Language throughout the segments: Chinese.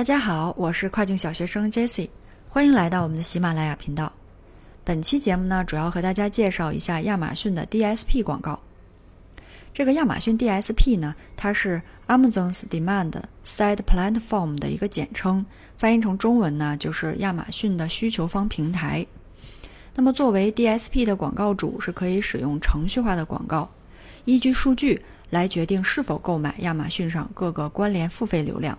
大家好，我是跨境小学生 Jessie，欢迎来到我们的喜马拉雅频道。本期节目呢，主要和大家介绍一下亚马逊的 DSP 广告。这个亚马逊 DSP 呢，它是 Amazon's Demand Side Platform 的一个简称，翻译成中文呢，就是亚马逊的需求方平台。那么，作为 DSP 的广告主，是可以使用程序化的广告，依据数据来决定是否购买亚马逊上各个关联付费流量。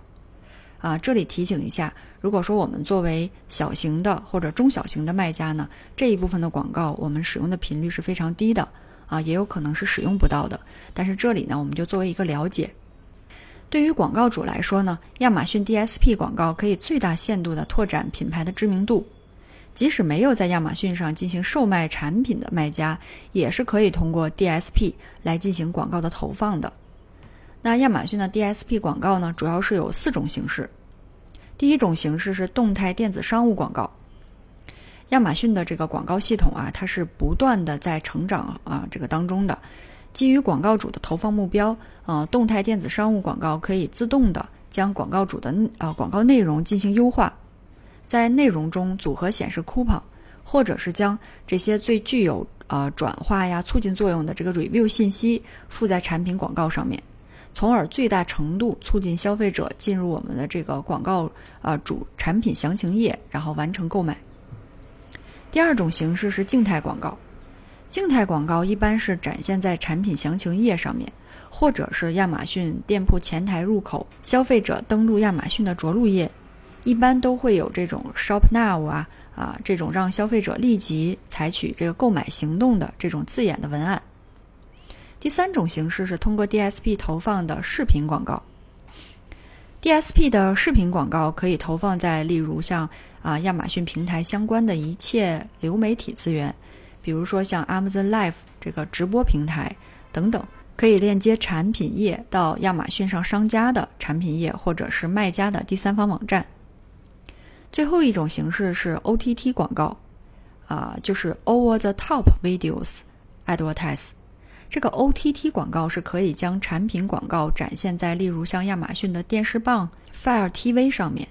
啊，这里提醒一下，如果说我们作为小型的或者中小型的卖家呢，这一部分的广告我们使用的频率是非常低的，啊，也有可能是使用不到的。但是这里呢，我们就作为一个了解。对于广告主来说呢，亚马逊 DSP 广告可以最大限度的拓展品牌的知名度，即使没有在亚马逊上进行售卖产品的卖家，也是可以通过 DSP 来进行广告的投放的。那亚马逊的 DSP 广告呢，主要是有四种形式。第一种形式是动态电子商务广告。亚马逊的这个广告系统啊，它是不断的在成长啊，这个当中的。基于广告主的投放目标，呃，动态电子商务广告可以自动的将广告主的呃广告内容进行优化，在内容中组合显示 coupon，或者是将这些最具有呃转化呀、促进作用的这个 review 信息附在产品广告上面。从而最大程度促进消费者进入我们的这个广告呃主产品详情页，然后完成购买。第二种形式是静态广告，静态广告一般是展现在产品详情页上面，或者是亚马逊店铺前台入口，消费者登录亚马逊的着陆页，一般都会有这种 Shop Now 啊啊这种让消费者立即采取这个购买行动的这种字眼的文案。第三种形式是通过 DSP 投放的视频广告。DSP 的视频广告可以投放在例如像啊亚马逊平台相关的一切流媒体资源，比如说像 Amazon Live 这个直播平台等等，可以链接产品页到亚马逊上商家的产品页或者是卖家的第三方网站。最后一种形式是 OTT 广告，啊就是 Over the Top Videos Advertise。这个 OTT 广告是可以将产品广告展现在，例如像亚马逊的电视棒 Fire TV 上面，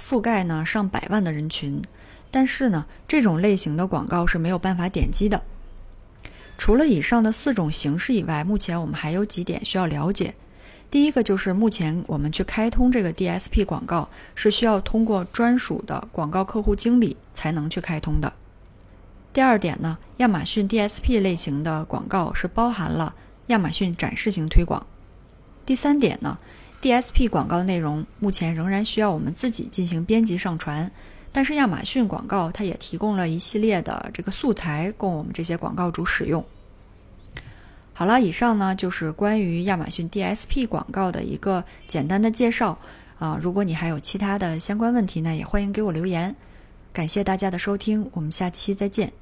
覆盖呢上百万的人群。但是呢，这种类型的广告是没有办法点击的。除了以上的四种形式以外，目前我们还有几点需要了解。第一个就是目前我们去开通这个 DSP 广告是需要通过专属的广告客户经理才能去开通的。第二点呢，亚马逊 DSP 类型的广告是包含了亚马逊展示型推广。第三点呢，DSP 广告内容目前仍然需要我们自己进行编辑上传，但是亚马逊广告它也提供了一系列的这个素材供我们这些广告主使用。好了，以上呢就是关于亚马逊 DSP 广告的一个简单的介绍啊。如果你还有其他的相关问题呢，也欢迎给我留言。感谢大家的收听，我们下期再见。